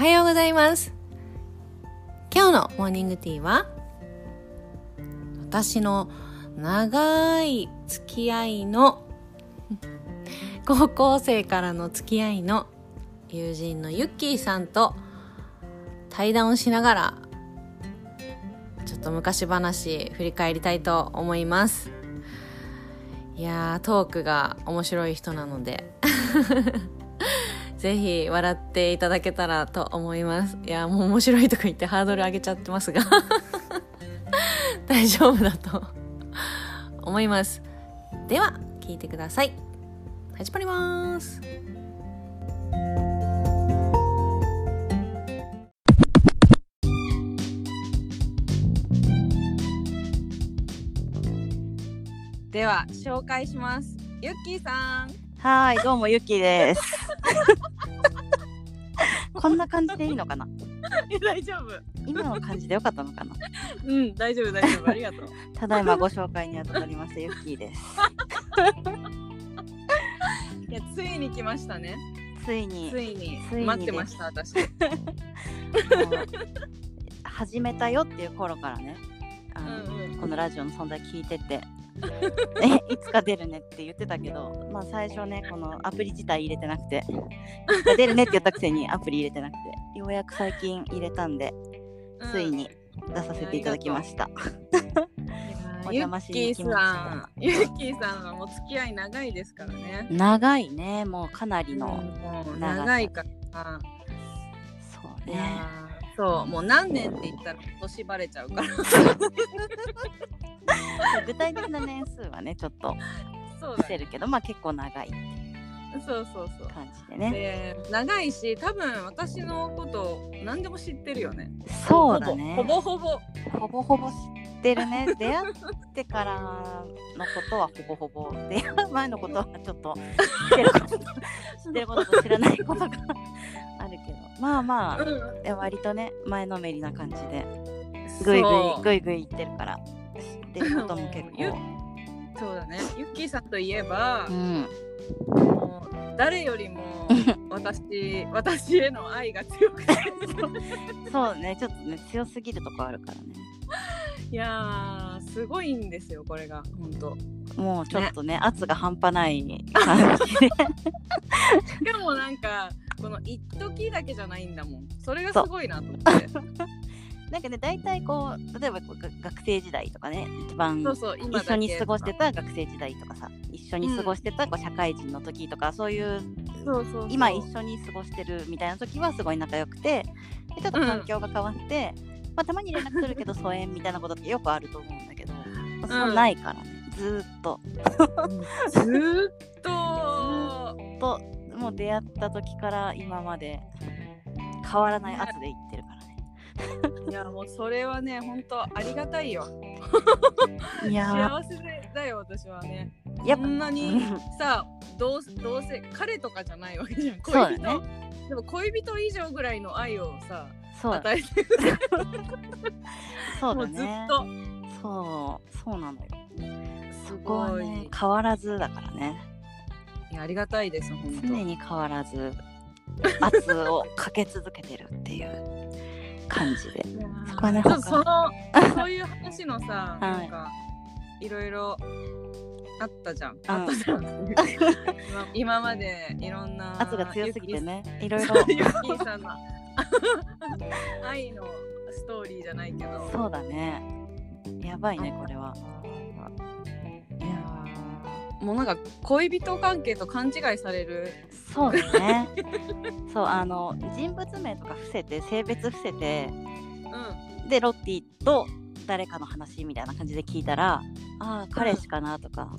はようございます。今日のモーニングティーは私の長い付き合いの 高校生からの付き合いの友人のユッキーさんと対談をしながらちょっと昔話振り返りたいと思います。いやートークが面白い人なので。ぜひ笑っていただけたらと思います。いやもう面白いとか言ってハードル上げちゃってますが。大丈夫だと思います。では聞いてください。始まります。では紹介します。ゆっきーさん。はい、どうもゆきです。こんな感じでいいのかな？大丈夫。今の感じでよかったのかな？うん大丈夫大丈夫。ありがとう。ただいまご紹介にあたりましたゆきです。いやついに来ましたね。ついについに。ついに待ってました私。始めたよっていう頃からね、あのうんうん。このラジオの存在聞いてて。えいつか出るねって言ってたけど、まあ、最初ねこのアプリ自体入れてなくて。出るねって言ったくせにアプリ入れてなくて。ようやく最近入れたんでついに出させていただきました。おゆ邪魔しに来ました。さんゆっきーさんはもう付き合い長いですからね。長いねもうかなりの、長いから。いそうねそうもう何年って言ったら年バレちゃうから。具体的な年数はねちょっとそうだ伏せるけどまあ結構長いってそうそうそう。感じでね。で長いし多分私のこと何でも知ってるよね。そうだね。ほぼほぼ。ほぼほぼ知ってるね。出会ってからのことはほぼほぼ。出会う前のことはちょっと知ってること知ってることと知らないことがあるけど。まあまあうん。え割とね前のめりな感じで。ぐいぐいぐいぐい言ってるから。知ってることも結 ゆ構そうだね。ゆっきーさんといえばう、んもう誰よりも 私私への愛が強くて。そう。ね。ちょっとね強すぎるとこあるからね。いやーすごいんですよこれが。本当。もうちょっとね圧が半端ない感じで。しかもなんかこの一時だけじゃないんだもん。それがすごいなと思って なんかね大体こう例えばこうが学生時代とかね一番一緒に過ごしてた学生時代とかさ一緒に過ごしてたこう社会人の時とか、そういうそうそう今一緒に過ごしてるみたいな時はすごい仲良くてでちょっと環境が変わって、まあ、たまに連絡するけど 疎遠みたいなことってよくあると思うんだけど、まあそうないからね。ずーっと。ずーっと。ともう出会った時から今まで変わらない圧でいってる。いやもうそれはね本当ありがたいよ。いや幸せだよ私はね。ーやこんなにさどうどうせ彼とかじゃないわけじゃん。恋人、ねでも恋人以上ぐらいの愛をさそうだ与えてる。そうもうずっだねと。そうそうなのよ。すそこはごい、ね変わらずだからね。いやありがたいです本当常に変わらず圧をかけ続けてるっていう感じで。そこはねその そういう話のさ、はい。なんかいろいろあったじゃん、ん。あったじゃん。今 今までいろんな圧が強すぎてね。いろいろ。ゆっきさんの愛のストーリーじゃないけど。そうだね。やばいねこれは。いやー。もうなんか恋人関係と勘違いされるそうだね。そうあの人物名とか伏せて性別伏せてうん。でロッティと誰かの話みたいな感じで聞いたらああ彼氏かなとか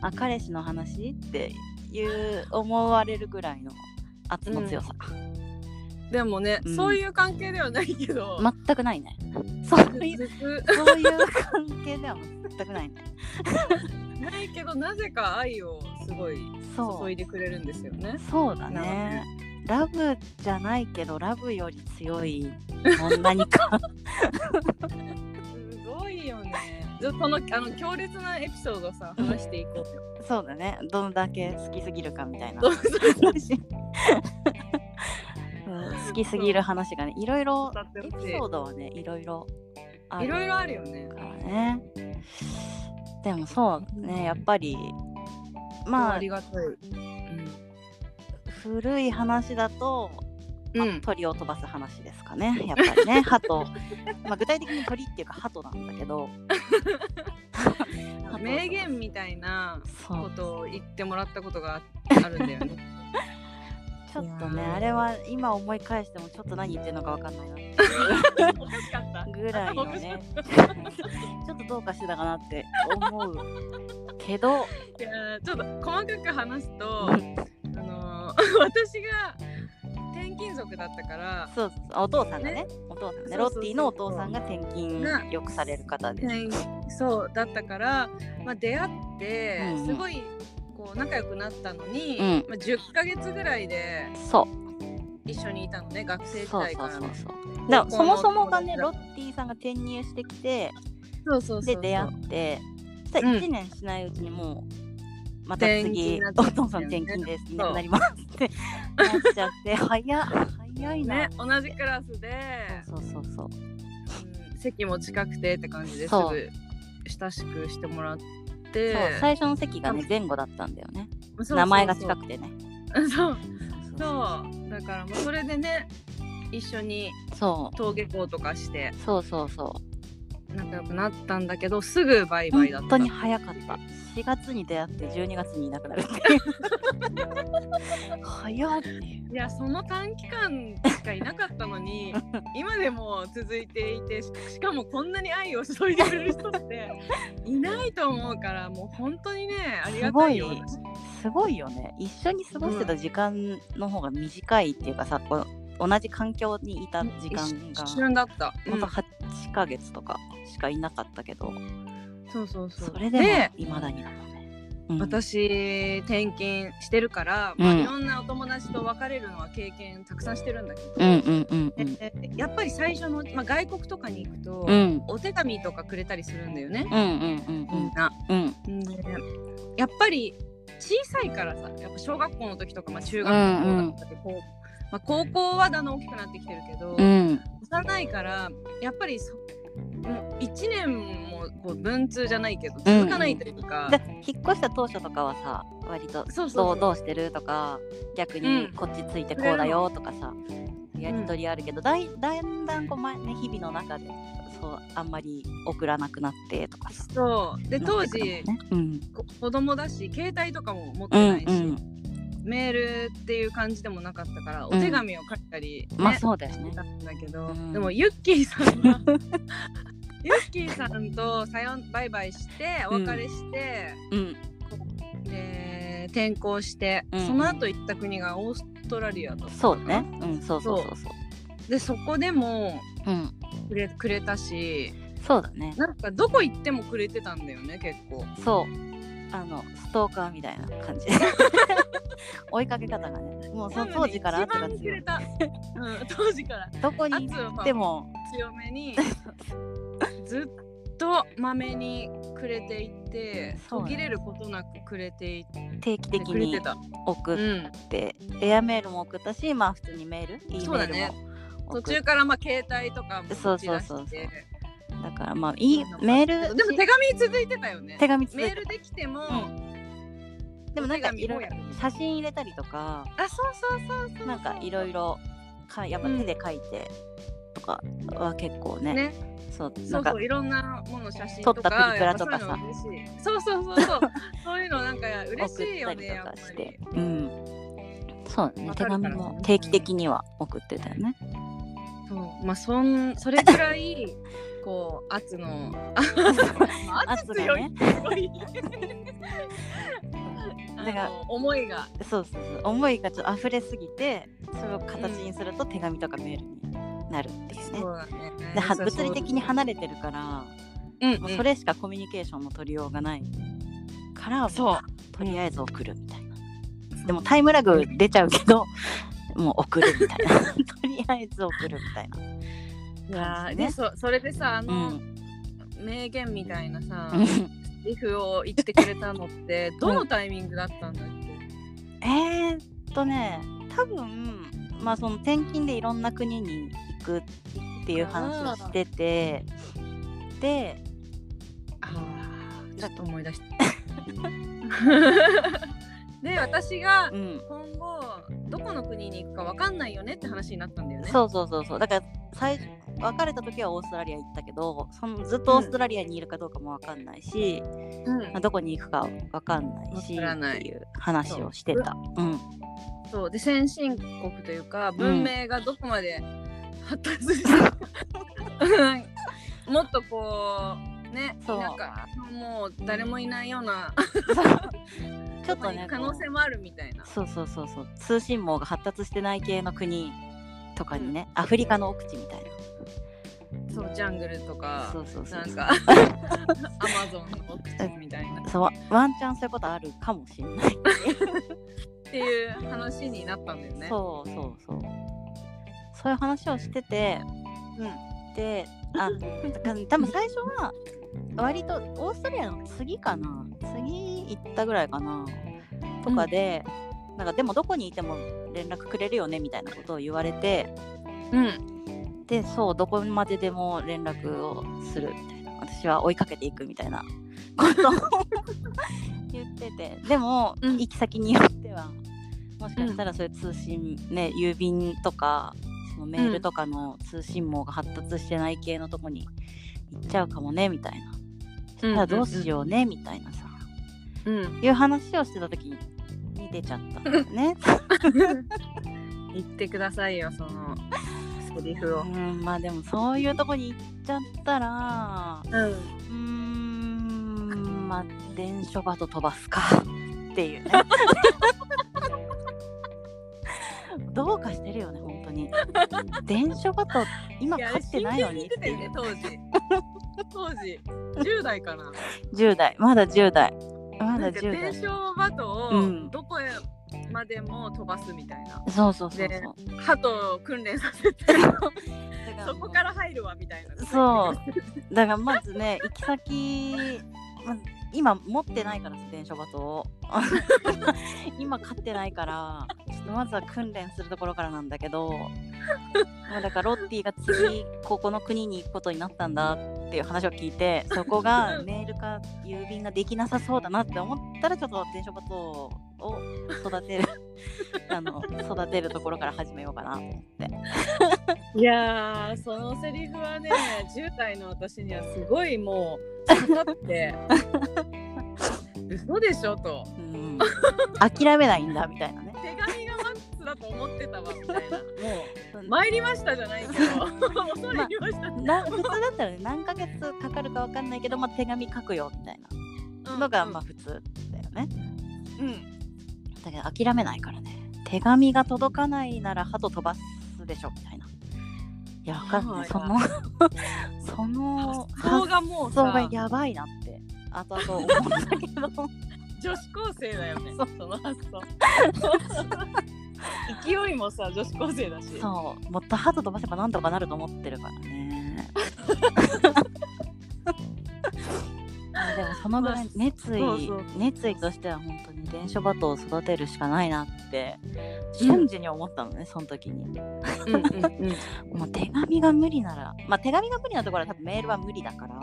あ彼氏の話っていう思われるぐらいの圧の強さ、でもね、うん。そういう関係ではないけど、全くないね。そういうそういう関係では全くないね。ないけどなぜか愛をすごいそう。注いでくれるんですよね。そうだね。ラブじゃないけどラブより強いもん何か。すごいよね。じゃあそのあの強烈なエピソードさ話していこうよ。そうだね。どんだけ好きすぎるかみたいな。好きすぎる話がねいろいろエピソードはねいろいろあるいろいろあるよねからね。でもそうねやっぱりまあありがたい。古い話だと、まあうん。鳥を飛ばす話ですかねやっぱりね。鳩。まあ具体的に鳥っていうか鳩なんだけど。鳩 名言みたいなことを言ってもらったことがあるんだよね。ちょっとねあれは今思い返してもちょっと何言ってるのかわかんないなっていうぐらいのね。ちょっとどうかしてたかなって思うけど。いやーちょっと細かく話すと、あのー 私が転勤族だったからそうそうお父さんがねお父さんねロッティのお父さんが転勤がよくされる方で転そうだったから、まあ、出会ってうんうん。すごいこう仲良くなったのに、うん。まあ、10ヶ月ぐらいでそう。一緒にいたのね学生時代から。のそうそうそう。そもそもがねロッティさんが転入してきてそうそうそう。で出会ってそしたらうん。1年しないうちにもうまた次、お父さん転勤ですいなりますって。なっちゃって。早っ早いな、ね同じクラスで、そうそうそうう。ん。席も近くてって感じですぐ親しくしてもらっそうて最初の席がね前後だったんだよね。名前が近くてね。そう。そうそうだからもうそれでね一緒にそう。登下校とかして。そうそうそう仲良くなったんだけどすぐバイバイだった。本当に早かった。4月に出会って12月にいなくなるって早っいやその短期間しかいなかったのに今でも続いていてししかもこんなに愛を注いでくれる人っていないと思うからもう本当にねありがたいよ。すごい私すごいよね。一緒に過ごしてた時間の方が短いっていうかさ、こう同じ環境にいた時間が。一瞬だった、ほん。と8ヶ月とかしかいなかったけど、そうそうそう。それでもいまだになのね、うん、私転勤してるから、うん。まあ、いろんなお友達と別れるのは経験たくさんしてるんだけど、うんうんうんうん。でやっぱり最初の、まあ、外国とかに行くと、うん。お手紙とかくれたりするんだよね、うんうんみんな。やっぱり小さいからさやっぱ小学校の時とか、まあ、中学校だったり、こうまあ、高校はだんだん大きくなってきてるけど、うん。幼いからやっぱりそもう1年もこう文通じゃないけど続かないというか、で引っ越した当初とかはさ割とそうそうどうしてるとか逆にこっちついてこうだよとかさ、やり取りあるけど、だいだんだんこう前ね日々の中でそうあんまり送らなくなってとかさ。そう。で当時ね。うん。こ子供だし携帯とかも持ってうんないし、うんメールっていう感じでもなかったから、ん。お手紙を書いたり、ねまあそうだよね。だけど、うん。でもユッキーさんが ユッキーさんとさよんバイバイしてお別れして、うん。で転校して、うん。その後行った国がオーストラリアだったそうね。うんそうそうそう。そう。でそこでもうん。くれくれたしそうだね。なんかどこ行ってもくれてたんだよね結構。そうあのストーカーみたいな感じ。追いかけ方がね。もうその当時から圧が強い。うん、当時から。どこに行っても。強めに ずっとまめにくれていてそう途切れることなくくれていて定期的に送っうん、て、エアメールも送ったしまあ普通にメール E メールそうだね途中からまあ携帯とかもそうそうそうそうだからまあいいメールでも手紙続いてたよね。手紙つメールできても、でもなんかいろいろ写真入れたりとか。あそうそうそうそうなんかいろいろかやっぱ手で書いてとかは結構ね,、ね。そうなんかそうそういろんなもの写真撮ったプリクラとかさ。そうそうそうそうそう。いうのなんか嬉しいよねたりとやっぱり。かして、うん。そうだね。手紙も定期的には送ってたよねそう。まあそんそれくらい こう圧の 圧強いね。すごい。だから思いが。そうそうそう。思いがちょっと溢れすぎてそれを形にすると手紙とかメールになるっていうね、そうだね。で物理的に離れてるから、うんもうそれしかコミュニケーションも取りようがないからそう。とりあえず送るみたいな、でもタイムラグ出ちゃうけどもう送るみたいな。とりあえず送るみたいな。いやね。でそそれでさあうの、ん。名言みたいなさうん。リフを言ってくれたのってどのタイミングだったんだっけ、えーっとね多分まあその転勤でいろんな国に行くっていう話をしててであーちょっと思い出した で私がうん。今後どこの国に行くか分かんないよねって話になったんだよね。そうそうそうそう。だから最初別れた時はオーストラリア行ったけどそのずっとオーストラリアにいるかどうかも分かんないし、うん。まあどこに行くか分かんないしわからない。っていう話をしてた。う。ん。そう。で先進国というか文明がどこまで発達して、もっとこうねそう。なんかもう誰もいないような ちょっとね可能性もあるみたいな。そうそうそうそう。通信網が発達してない系の国とかにね、アフリカの奥地みたいな。そうジャングルとかそうそうそうなんか アマゾンの奥地みたいな。っそうワワンチャンそういうことあるかもしれない。ていう話になったんだよね。そうそうそう。そういう話をしててうん。であ 多分最初は割とオーストラリアの次かな次行ったぐらいかなとかで、なんかでもどこにいても連絡くれるよねみたいなことを言われてうん。でそうどこまででも連絡をするみたいな。私は追いかけていくみたいな。ことを 言ってて。でも、うん。行き先によってはもしかしたらそういう通信ね郵便とかそのメールとかの通信網が発達してない系のとこに行っちゃうかもねみたいな。そしたらどうしようねみたいなさ。うん。いう話をしてた時に出ちゃったんだよね。言ってくださいよそのセリフを。うんまあでもそういうとこに行っちゃったらうん。んまあ電書バト飛ばすか。っていうね。どうかしてるよね本当に。電書バト今勝ってないのにってたよね当時 当時10代かな。10代まだ10代まだなんか10代伝承バトをうん。どこへまでも飛ばすみたいな。そうそうそうでそう。鳩を訓練させて そこから入るわみたいな。そう。だからまずね行き先、まあ、今持ってないからさ電書バトを。今買ってないからちょっとまずは訓練するところからなんだけどまあだからロッティが次ここの国に行くことになったんだっていう話を聞いてそこが メールか郵便ができなさそうだなって思ったらちょっと電書バトを育てる あの育てるところから始めようかなと思って。いやーそのセリフはね 10代の私にはすごいもう刺さって。嘘でしょと。うん、諦めないんだみたいなね。手紙がマックスだと思ってたわみたいな。もう参りましたじゃないけど。恐れ入りました、な普通だったらね何ヶ月かかるかわかんないけど、まあ、手紙書くよみたいな。のがまあ普通だよね。うんだけど諦めないからね。手紙が届かないなら鳩飛ばすでしょみたいな。いやわかんなはいいその その発想がもう発想がさやばいなって後々思ったけど。女子高生だよね。その発想。勢いもさ女子高生だし。そう。もっと鳩飛ばせばなんとかなると思ってるからね。そのぐらい熱意、そうそう熱意としては本当に伝書バトを育てるしかないなって瞬時に思ったのね、その時に。うんうんうん もう手紙が無理なら、まあ手紙が無理なところは多分メールは無理だから、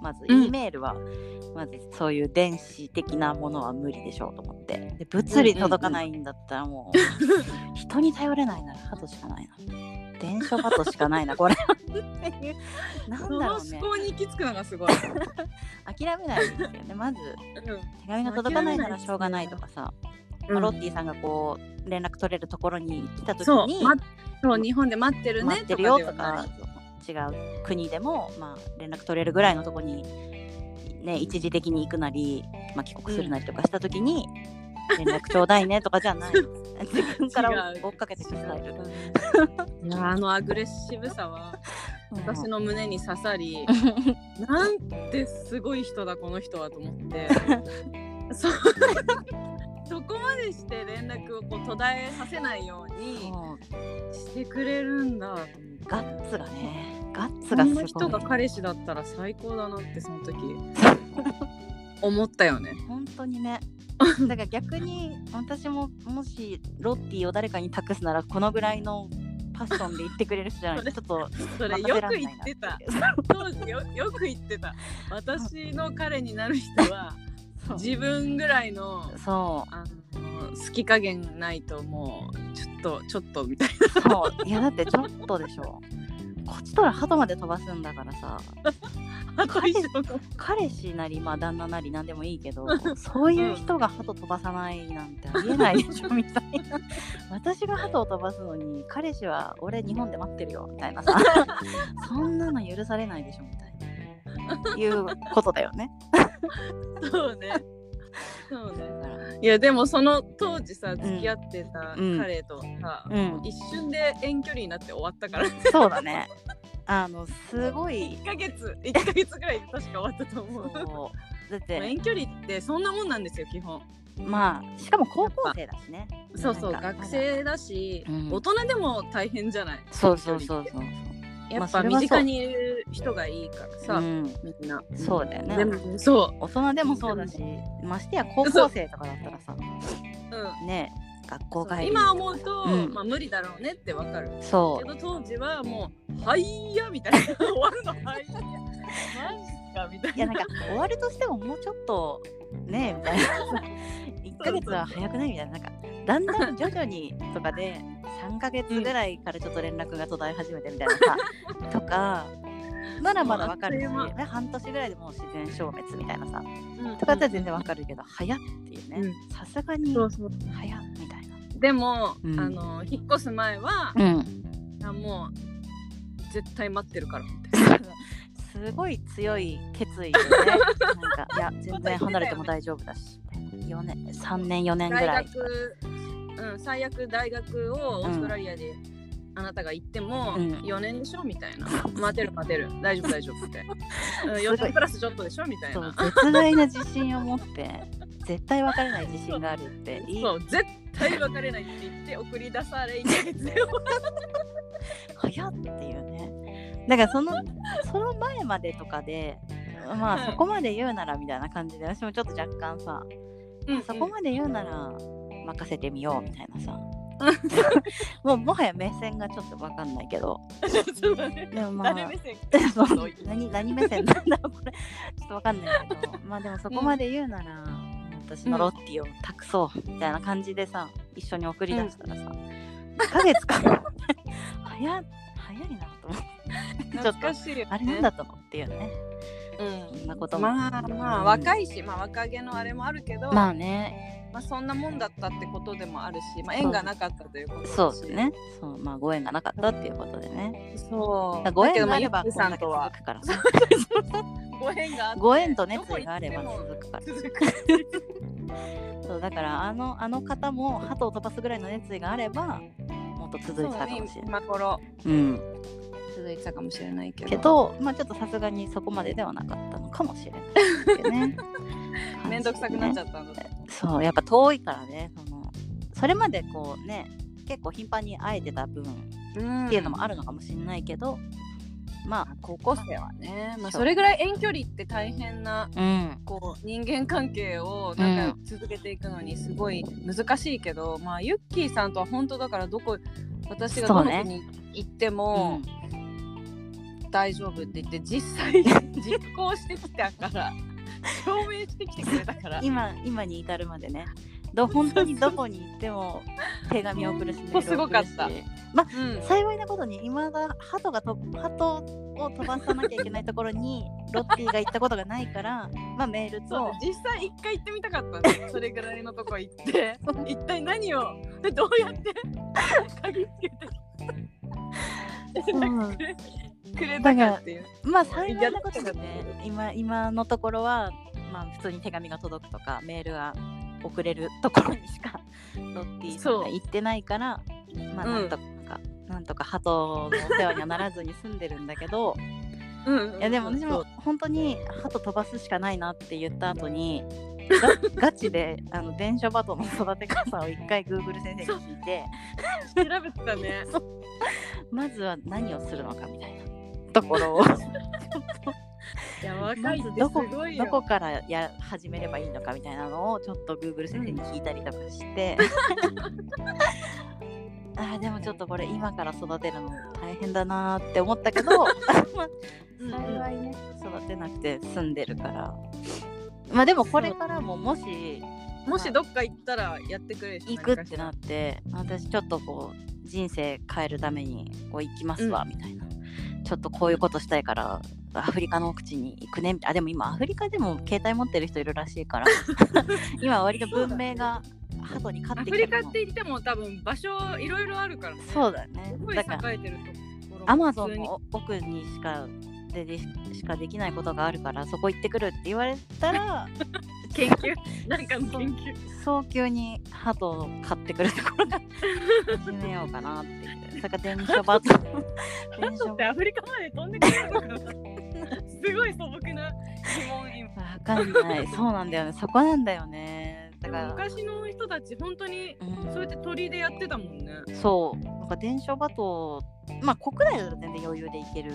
まずうん E メールは、まずそういう電子的なものは無理でしょうと思って。で物理届かないんだったらもう、人に頼れないならハトしかないな。電書バトしかないな、これ。っていう。なんだろうね。考に行き着くのがすごい、諦めないですよね。まず、手紙が届かないならしょうがないとかさ、まあロッティさんがこう、連絡取れるところに来た時そう,、に、ま、そう日本で待ってるね待ってるよとかい違う国でも、まあ、連絡取れるぐらいのとこに、ね、一時的に行くなり、まあ、帰国するなりとかした時に、連絡ちょうだいねとかじゃない。自分から追っかけてくスタイル、いやあのアグレッシブさは私の胸に刺さり、う んなんてすごい人だこの人はと思って。そそこまでして連絡をこう途絶えさせないようにしてくれるんだガッツがねガッツそがすごい。んな人が彼氏だったら最高だなってその時思ったよね。本当にね。だから逆に私ももしロッティを誰かに託すならこのぐらいのパッションで言ってくれる人じゃないとちょっとそれよく言ってた。て当時よよく言ってた。私の彼になる人は自分ぐらいのそう。あの好き加減ないともうちょっとちょっとみたいそう。いやだってちょっとでしょこっちとら鳩まで飛ばすんだからさ。なあと以上の彼氏なりまあ旦那なりなんでもいいけどそういう人が鳩飛ばさないなんてありえないでしょみたいな。私が鳩を飛ばすのに彼氏は俺日本で待ってるよみたいなさ。そんなの許されないでしょみたいな。いうことだよね。そうねそうねいやでもその当時さ付き合ってたうん。彼とさ、うん。一瞬で遠距離になって終わったから。そうだね。あのすごい。1ヶ月1ヶ月ぐらいで確か終わったと思う。だっまあて遠距離ってそんなもんなんですよ基本。まあしかも高校生だしね。そうそう学生だし、うん。大人でも大変じゃない？そうそうそうそう。やっぱ身近にいる人がいいからさ、うん、みんな。そうだよね。でもそ大人でもそうだしましてや高校生とかだったらさう、うん。ね学校帰り今思うと、うん。まあ無理だろうねってわかる。そけど当時はもう「はいや」みたいな。終わるの「はいや」マジかみたいういやなんか終わるとしてももうちょっとねみたいな。1ヶ月は早くないみたいな。なんかだんだん徐々にとかで3ヶ月ぐらいからちょっと連絡が途絶え始めてみたいなさ、とかならまだわかるし、ね、半年ぐらいでもう自然消滅みたいなさ。うんとかだったら全然わかるけど早っていうね。うさすがに早っみたいでも、うん。あの引っ越す前は、な。うん。あもう絶対待ってるからって。すごい強い決意でね。なんかいや 全然離れても大丈夫だし。4年3年4年ぐ大らい。学、うん、最悪大学をオーストラリアで、あなたが行ってもうん。4年でしょみたいな。待てる待てる。大丈夫大丈夫みたいなうんすごい4年プラスちょっとでしょみたいな。絶大な自信を持って絶対別れない自信があるって。い いそう絶対別れないって言って送り出され1ヶ月で早っっていうね。だからそのその前までとかでまはいあそこまで言うならみたいな感じで私もちょっと若干さ、うん。そこまで言うなら任せてみようみたいなさ もうもはや目線がちょっと分かんないけど。そうだね。でもまあ誰目線 そう何何目線なんだろうこれ。ちょっとわかんないけど。まあでもそこまで言うなら、私のロッティを託そうみたいな感じでさ一緒に送り出したらさ、1ヶ月か早っ早いなと思って。ちょっ懐とねあれなんだったのっていうねうん。そんなことも。まあまあ若いし、まあ若気のあれもあるけど、まあね。まあそんなもんだったってことでもあるし、まあ縁がなかったということそうです。ね。そう。まあご縁がなかったっていうことでね。そう。ご縁があればさこんとは続くから。ね ご縁がご縁と熱意があれば続くから。そうだからあのあの方も鳩を飛ばすぐらいの熱意があればもっと続いてたかもしれない。今頃。うん、続いてたかもしれないけど。けど、まあ、ちょっとさすがにそこまでではなかったのかもしれないね。めんどくさくなっちゃゃったんだ。そうやっぱ遠いからねそのそれまでこうね結構頻繁に会えてた分っうんていうのもあるのかもしれないけど、まあ高校生はね、まあそれぐらい遠距離って大変なうん。こう人間関係を仲良く続けていくのにすごい難しいけど、まあユッキーさんとは本当だからどこ私がどの国行っても大丈夫って言って実際 実行してきたから証明してきてくれたから。今今に至るまでね。ど本当にどこに行っても手紙を送るしメールを送るしすごかった。まあうん。幸いなことに今だ鳩がと鳩を飛ばさなきゃいけないところに ロッティが行ったことがないからまあメールと。実際一回行ってみたかったねそれぐらいのとこ行って。一体何をどうやって鍵つけて。うんくれたかっていう。まあ幸いなことにね今今のところはまあ普通に手紙が届くとかメールが送れるところにしかロッティさんが行ってないからまあうん。なんとか、なんとか鳩のお世話にはならずに済んでるんだけど。うんうんいやでも私も本当に鳩飛ばすしかないなって言った後にガ ガチであの伝書バトの育て方を一回 Google 先生に聞いて。調べてたね。まずは何をするのかみたいなところを。いや若いどこどこからや始めればいいのかみたいなのをちょっと Google 先生に聞いたりとかして、あーでもちょっとこれ今から育てるの大変だなーって思ったけど、幸いね。育てなくて済んでるから。まあでもこれからももしもしどっか行ったらやってくれる行くってなって私ちょっとこう人生変えるためにこう行きますわみたいな、ちょっとこういうことしたいからアフリカの奥地に行くねあでも今アフリカでも携帯持ってる人いるらしいから 今割と文明が鳩に勝アってきてるの。フリカって言っても多分場所いろいろあるからね。そうだよね。すごいだから栄えてるところアマゾンの奥にしかででしかできないことがあるからそこ行ってくるって言われたら 研究？なんかの研究？早急に鳩を買ってくるところから 始めようかなっていう。それ電車バトハトってアフリカまで飛んでくるのかな？すごい素朴な疑問今。わかんない。そうなんだよね。そこなんだよね。だから、昔の人たち本当にうん。そうやって鳥でやってたもんね。そう。なんか電車バト、まあ国内だと全然余裕で行ける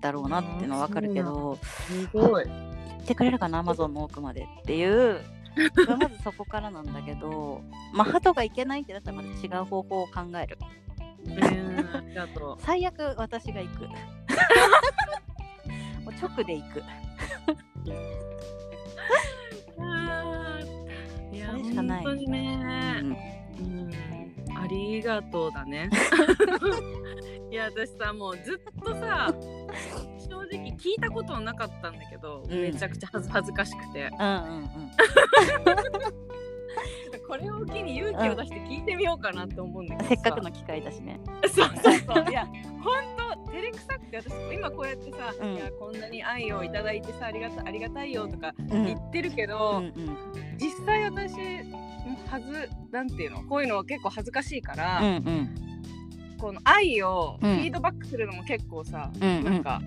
だろうなっていうのはわかるけど、すごい。行ってくれるかな、アマゾンの奥までっていう。まずそこからなんだけど、まあ、鳩が行けないってなったらまた違う方法を考える。最悪私が行く。もう直で行く。いやしかない本当にね、うんうん、ありがとうだねいや私さもうずっとさ聞いたことなかったんだけど、うん。めちゃくちゃ恥ずかしくて。うんうんうん。これを機に勇気を出して聞いてみようかなって思うんだけどせっかくの機会だしね。そうそうそう。いや本当照れくさくて私今こうやってさ、うん。いやこんなに愛をいただいてさありがたありがたいよとかうん。言ってるけうど、んうん。実際私はずなんていうのこういうのは結構恥ずかしいから、うんうん。この愛をフうん。ィードバックするのも結構さ、うんうん。なんか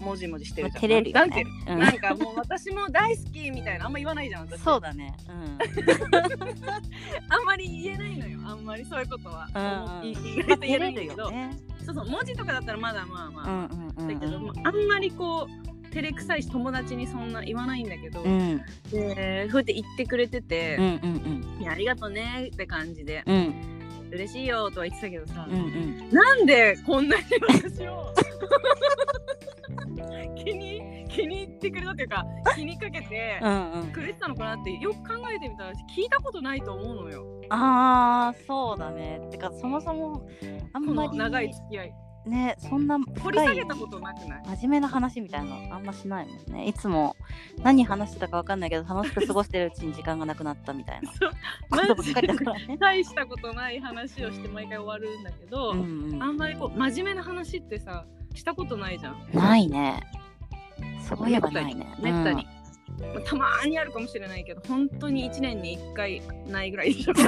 もじもじしてるじゃん。照れるよなんてうのなんかもう私も大好きみたいなあんま言わないじゃん私。そうだね。うん。あんまり言えないのよあんまりそういうことは。うん意外と言えないんだけど、ね。そうそう文字とかだったらまだまあまあ、うんうんうんだけど、まああんまりこう照れくさいし友達にそんな言わないんだけど、うんでそうやって言ってくれてて、うんうんいやありがとうねって感じで、うんうん嬉しいよとは言ってたけどさ、うんうん。なんでこんなに私を気に 気に入ってくれたっていうか気にかけてくれてたのかなってよく考えてみたら聞いたことないと思うのよ。ああそうだね。てかそもそもあんこまりの長い付き合いねそんな掘り下げたことなくない？真面目な話みたいなのあんましないもんね。いつも何話してたかわかんないけど楽しく過ごしてるうちに時間がなくなったみたいな。ことばっかりだからね。大したことない話をして毎回終わるんだけど、うんうんあんまりこう真面目な話ってさしたことないじゃん。ないね。そういえばないね。めったに、まあたまーにあるかもしれないけど本当に1年に1回ないぐらいでしょ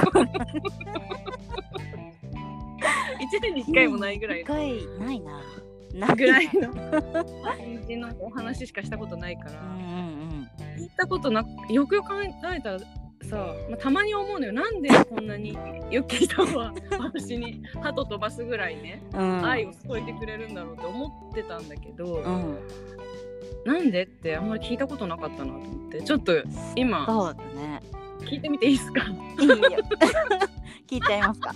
1年に1回もないぐらい一回ないな。ないぐらいの。感じのお話しかしたことないから、うんうん聞いたことなくよくよく考えたらさ、まあ、たまに思うのよ。なんでこんなにユッキーさんは私に鳩飛ばすぐらいね、うん。うん愛を添えてくれるんだろうって思ってたんだけど、うん。なんでってあんまり聞いたことなかったなと思って。ちょっと今そうだね。聞いてみていいですか？いいよ。聞いちゃいますか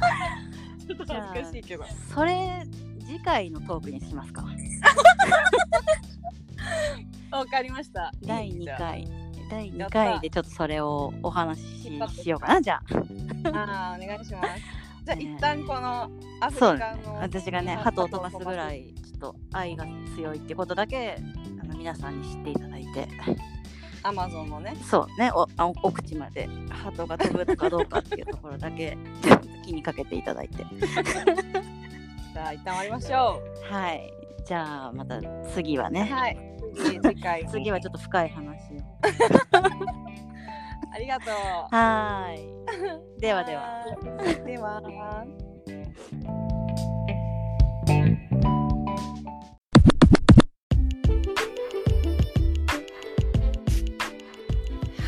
ちょっと恥ずかしいけど。それ次回のトークにしますか。わかりました。第2いいじゃあ回第2やった。回でちょっとそれをお話ししようかなじゃあ。ーお願いします。じゃあね一旦このアフリカのあ私がね鳩を飛ばすぐらいちょっと愛が強いってことだけあの皆さんに知っていただいて。アマゾンのね。そうね。おあ奥地まで鳩が飛ぶのかどうかっていうところだけちょっと気にかけていただいて。じゃあ一旦終わりましょはい。じゃあまた次はうね、はい。次次回次はちょっと深い話を。ありがとう。はーい。ではでは。はい。では。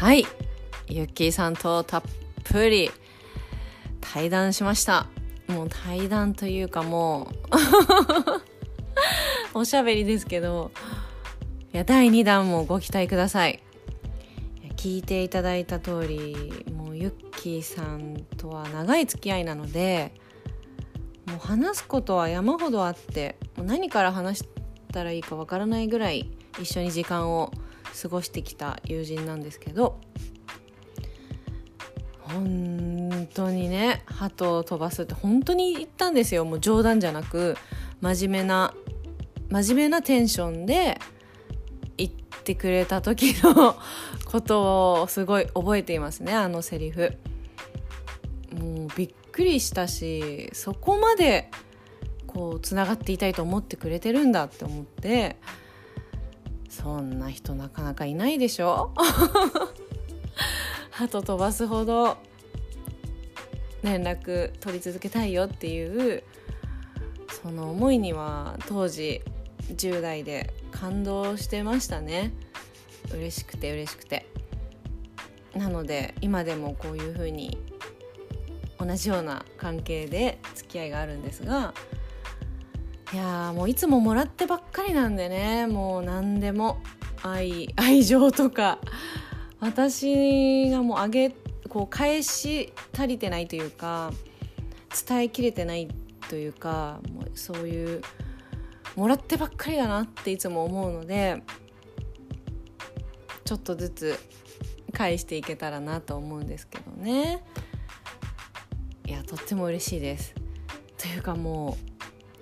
はい。ゆっきーさんとたっぷり対談しました。もう対談というかもう おしゃべりですけど。いや第2弾もご期待ください。聞いていただいた通りもうユッキーさんとは長い付き合いなのでもう話すことは山ほどあってもう何から話したらいいかわからないぐらい一緒に時間を過ごしてきた友人なんですけど。本当にね鳩を飛ばすって本当に言ったんですよ。もう冗談じゃなく真面目な真面目なテンションで言ってくれた時のことをすごい覚えていますねあのセリフ。もうびっくりしたしそこまでこうつながっていたいと思ってくれてるんだって思ってそんな人なかなかいないでしょ。鳩飛ばすほど連絡取り続けたいよっていうその思いには当時10代で感動してましたね。嬉しくて嬉しくて。なので今でもこういうふうに同じような関係で付き合いがあるんですがいやもういつももらってばっかりなんでね。もう何でも。愛 愛情とか私がもうあげこう返し足りてないというか伝えきれてないというかもうそういうもらってばっかりだなっていつも思うのでちょっとずつ返していけたらなと思うんですけどね。いやとっても嬉しいです。というかも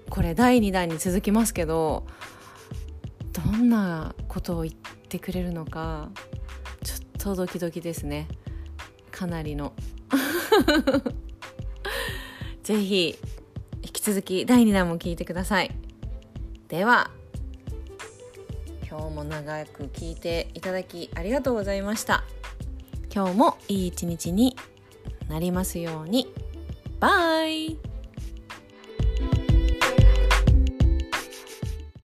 うこれ第2弾に続きますけどどんなことを言ってくれるのかとドキドキですね。かなりの。ぜひ引き続き第2弾も聞いてください。では今日も長く聞いていただきありがとうございました。今日もいい一日になりますように。バイ。